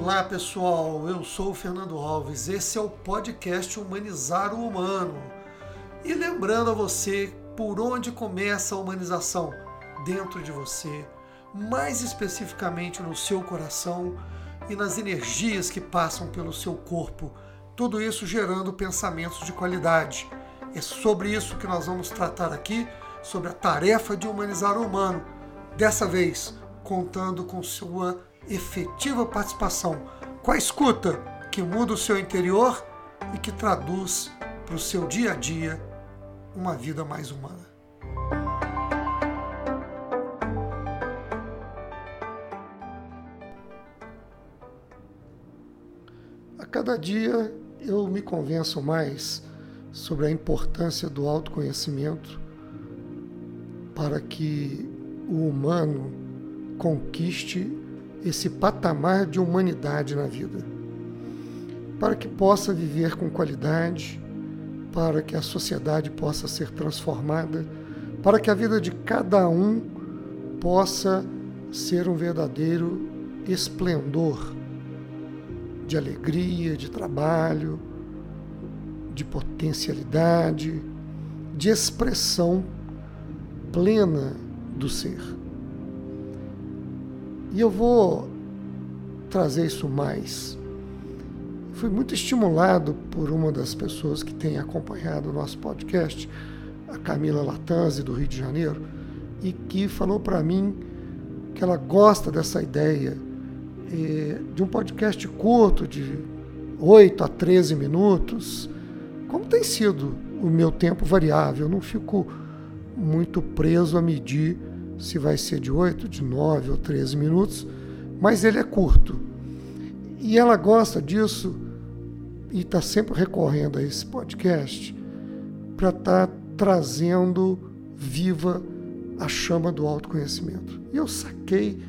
Olá pessoal, eu sou o Fernando Alves. Esse é o podcast Humanizar o Humano. E lembrando a você por onde começa a humanização dentro de você, mais especificamente no seu coração e nas energias que passam pelo seu corpo. Tudo isso gerando pensamentos de qualidade. É sobre isso que nós vamos tratar aqui, sobre a tarefa de humanizar o humano. Dessa vez, contando com sua efetiva participação com a escuta que muda o seu interior e que traduz para o seu dia a dia uma vida mais humana. A cada dia eu me convenço mais sobre a importância do autoconhecimento para que o humano conquiste esse patamar de humanidade na vida, para que possa viver com qualidade, para que a sociedade possa ser transformada, para que a vida de cada um possa ser um verdadeiro esplendor de alegria, de trabalho, de potencialidade, de expressão plena do ser. E eu vou trazer isso mais. Fui muito estimulado por uma das pessoas que tem acompanhado o nosso podcast, a Camila Latanzi, do Rio de Janeiro, e que falou para mim que ela gosta dessa ideia eh, de um podcast curto, de 8 a 13 minutos, como tem sido o meu tempo variável. Eu não fico muito preso a medir se vai ser de 8, de 9 ou 13 minutos, mas ele é curto. E ela gosta disso e está sempre recorrendo a esse podcast para estar tá trazendo viva a chama do autoconhecimento. E eu saquei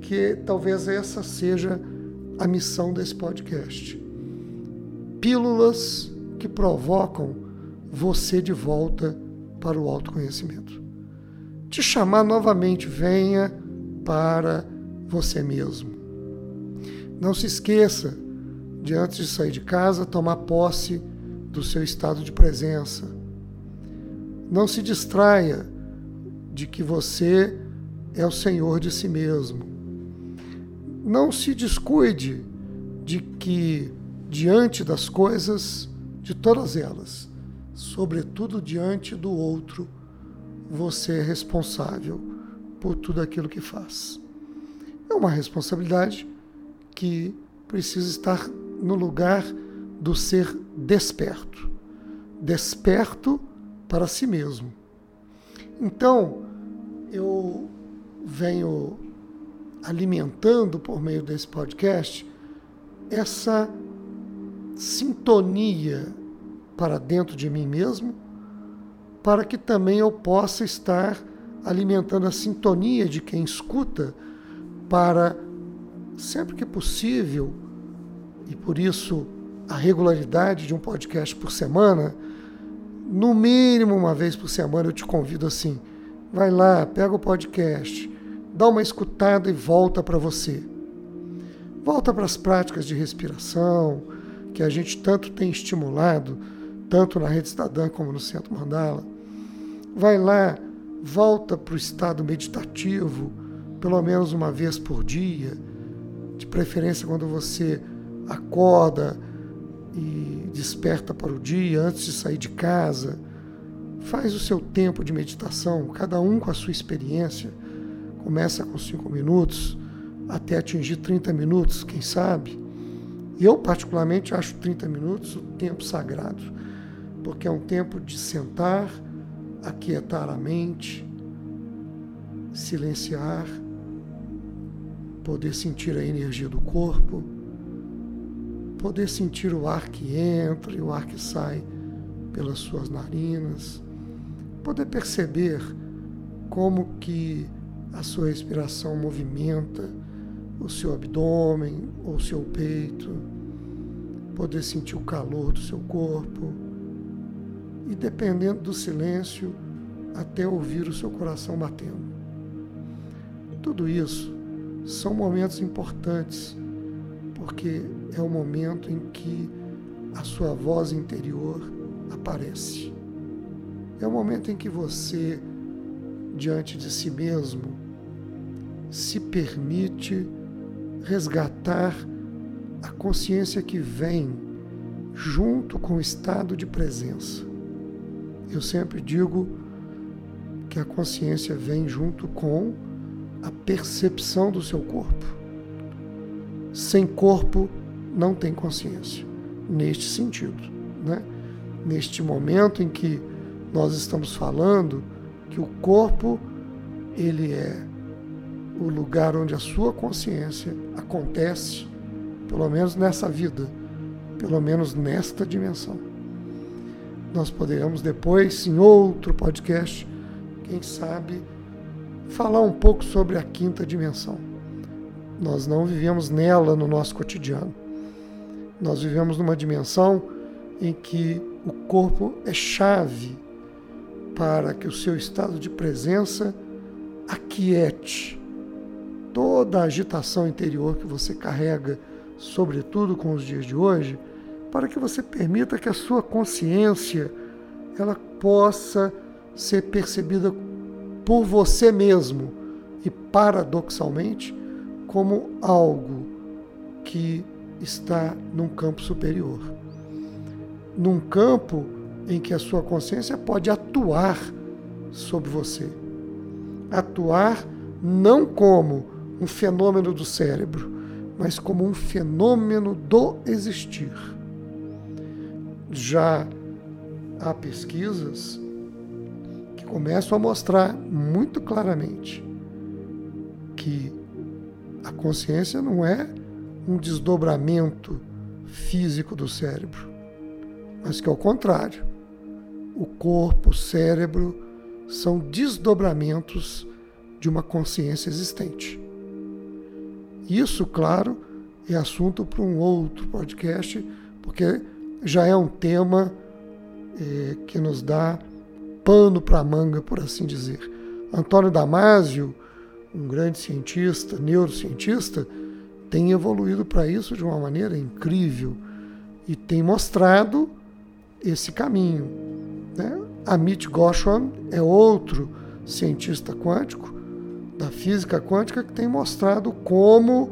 que talvez essa seja a missão desse podcast. Pílulas que provocam você de volta para o autoconhecimento te chamar novamente, venha para você mesmo. Não se esqueça de antes de sair de casa tomar posse do seu estado de presença. Não se distraia de que você é o Senhor de si mesmo. Não se descuide de que diante das coisas, de todas elas, sobretudo diante do outro, você é responsável por tudo aquilo que faz. É uma responsabilidade que precisa estar no lugar do ser desperto desperto para si mesmo. Então, eu venho alimentando por meio desse podcast essa sintonia para dentro de mim mesmo para que também eu possa estar alimentando a sintonia de quem escuta, para, sempre que possível, e por isso a regularidade de um podcast por semana, no mínimo uma vez por semana eu te convido assim, vai lá, pega o podcast, dá uma escutada e volta para você. Volta para as práticas de respiração, que a gente tanto tem estimulado, tanto na Rede Cidadã como no Centro Mandala vai lá, volta para o estado meditativo, pelo menos uma vez por dia, de preferência quando você acorda e desperta para o dia antes de sair de casa. Faz o seu tempo de meditação, cada um com a sua experiência. Começa com cinco minutos até atingir 30 minutos, quem sabe. Eu, particularmente, acho 30 minutos o tempo sagrado, porque é um tempo de sentar aquietar a mente, silenciar, poder sentir a energia do corpo, poder sentir o ar que entra e o ar que sai pelas suas narinas, poder perceber como que a sua respiração movimenta o seu abdômen ou o seu peito, poder sentir o calor do seu corpo e dependendo do silêncio, até ouvir o seu coração batendo. Tudo isso são momentos importantes, porque é o momento em que a sua voz interior aparece. É o momento em que você, diante de si mesmo, se permite resgatar a consciência que vem junto com o estado de presença. Eu sempre digo que a consciência vem junto com a percepção do seu corpo. Sem corpo não tem consciência, neste sentido. Né? Neste momento em que nós estamos falando que o corpo ele é o lugar onde a sua consciência acontece, pelo menos nessa vida, pelo menos nesta dimensão. Nós poderemos depois, em outro podcast, quem sabe, falar um pouco sobre a quinta dimensão. Nós não vivemos nela no nosso cotidiano. Nós vivemos numa dimensão em que o corpo é chave para que o seu estado de presença aquiete toda a agitação interior que você carrega, sobretudo com os dias de hoje, para que você permita que a sua consciência ela possa ser percebida por você mesmo e paradoxalmente como algo que está num campo superior. Num campo em que a sua consciência pode atuar sobre você. Atuar não como um fenômeno do cérebro, mas como um fenômeno do existir. Já há pesquisas que começam a mostrar muito claramente que a consciência não é um desdobramento físico do cérebro, mas que ao contrário, o corpo, o cérebro são desdobramentos de uma consciência existente. Isso, claro, é assunto para um outro podcast, porque já é um tema é, que nos dá pano para manga, por assim dizer. Antônio Damasio, um grande cientista, neurocientista, tem evoluído para isso de uma maneira incrível e tem mostrado esse caminho. Né? Amit Goswami é outro cientista quântico da física quântica que tem mostrado como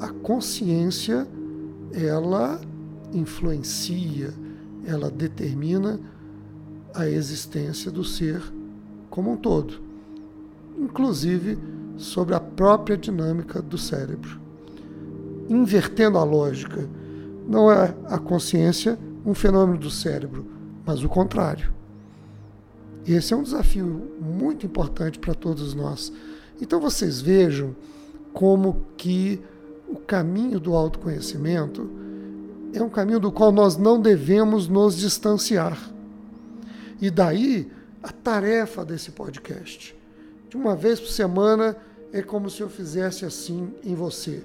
a consciência ela influencia, ela determina a existência do ser como um todo, inclusive sobre a própria dinâmica do cérebro. Invertendo a lógica, não é a consciência um fenômeno do cérebro, mas o contrário. Esse é um desafio muito importante para todos nós. Então vocês vejam como que o caminho do autoconhecimento é um caminho do qual nós não devemos nos distanciar. E daí a tarefa desse podcast. De uma vez por semana é como se eu fizesse assim em você.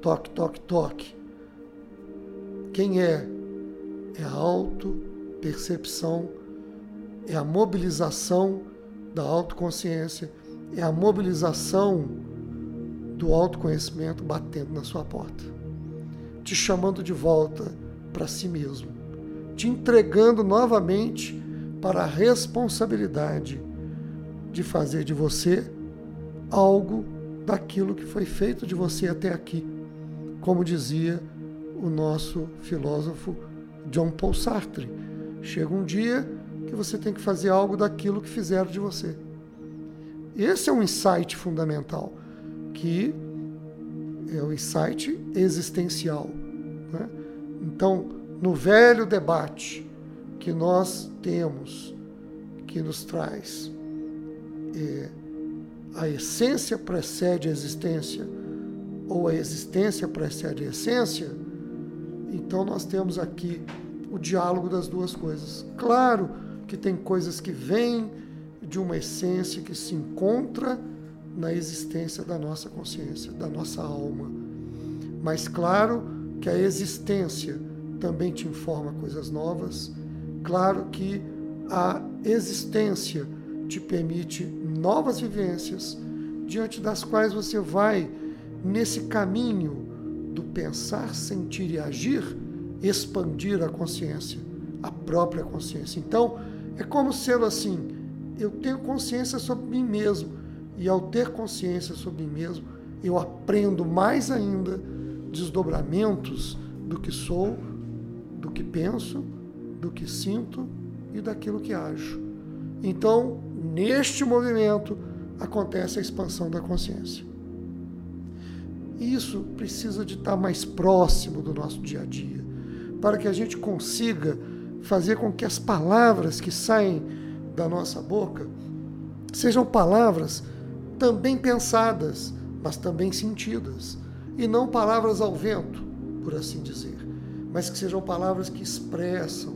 Toque, toque, toque. Quem é? É a auto-percepção, é a mobilização da autoconsciência, é a mobilização do autoconhecimento batendo na sua porta, te chamando de volta para si mesmo, te entregando novamente para a responsabilidade de fazer de você algo daquilo que foi feito de você até aqui, como dizia o nosso filósofo John Paul Sartre. Chega um dia que você tem que fazer algo daquilo que fizeram de você. Esse é um insight fundamental, que é o insight existencial. Né? Então, no velho debate que nós temos, que nos traz é, a essência precede a existência, ou a existência precede a essência, então nós temos aqui o diálogo das duas coisas. Claro que tem coisas que vêm de uma essência que se encontra na existência da nossa consciência, da nossa alma. Mas claro que a existência também te informa coisas novas. Claro que a existência te permite novas vivências, diante das quais você vai nesse caminho do pensar, sentir e agir, expandir a consciência, a própria consciência. Então, é como sendo assim: eu tenho consciência sobre mim mesmo, e ao ter consciência sobre mim mesmo, eu aprendo mais ainda desdobramentos do que sou, do que penso, do que sinto e daquilo que ajo. Então, neste movimento, acontece a expansão da consciência. E isso precisa de estar mais próximo do nosso dia a dia, para que a gente consiga fazer com que as palavras que saem da nossa boca sejam palavras também pensadas, mas também sentidas, e não palavras ao vento, por assim dizer, mas que sejam palavras que expressam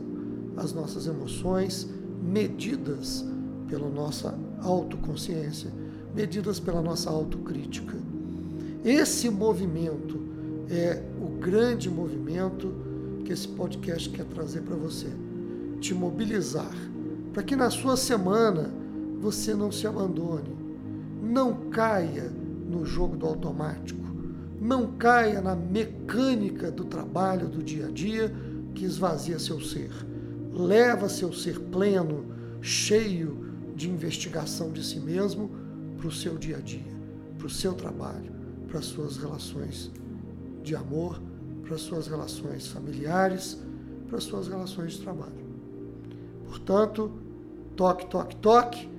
as nossas emoções medidas pela nossa autoconsciência, medidas pela nossa autocrítica. Esse movimento é o grande movimento que esse podcast quer trazer para você. Te mobilizar, para que na sua semana você não se abandone, não caia no jogo do automático, não caia na mecânica do trabalho do dia a dia que esvazia seu ser. Leva seu ser pleno, cheio de investigação de si mesmo para o seu dia a dia, para o seu trabalho, para as suas relações de amor, para as suas relações familiares, para as suas relações de trabalho. Portanto, toque, toque, toque.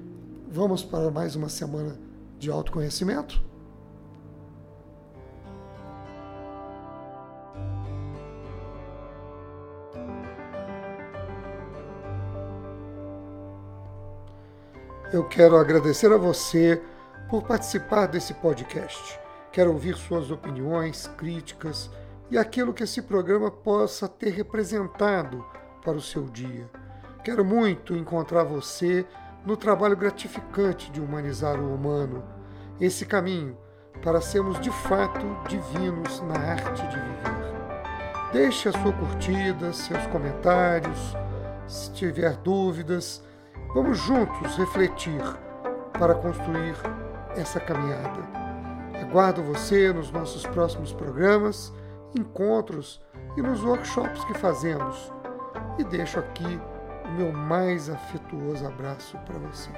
Vamos para mais uma semana de autoconhecimento? Eu quero agradecer a você por participar desse podcast. Quero ouvir suas opiniões, críticas e aquilo que esse programa possa ter representado para o seu dia. Quero muito encontrar você no trabalho gratificante de humanizar o humano, esse caminho para sermos de fato divinos na arte de viver. Deixe a sua curtida, seus comentários, se tiver dúvidas, vamos juntos refletir para construir essa caminhada. Aguardo você nos nossos próximos programas, encontros e nos workshops que fazemos. E deixo aqui o meu mais afetuoso abraço para você.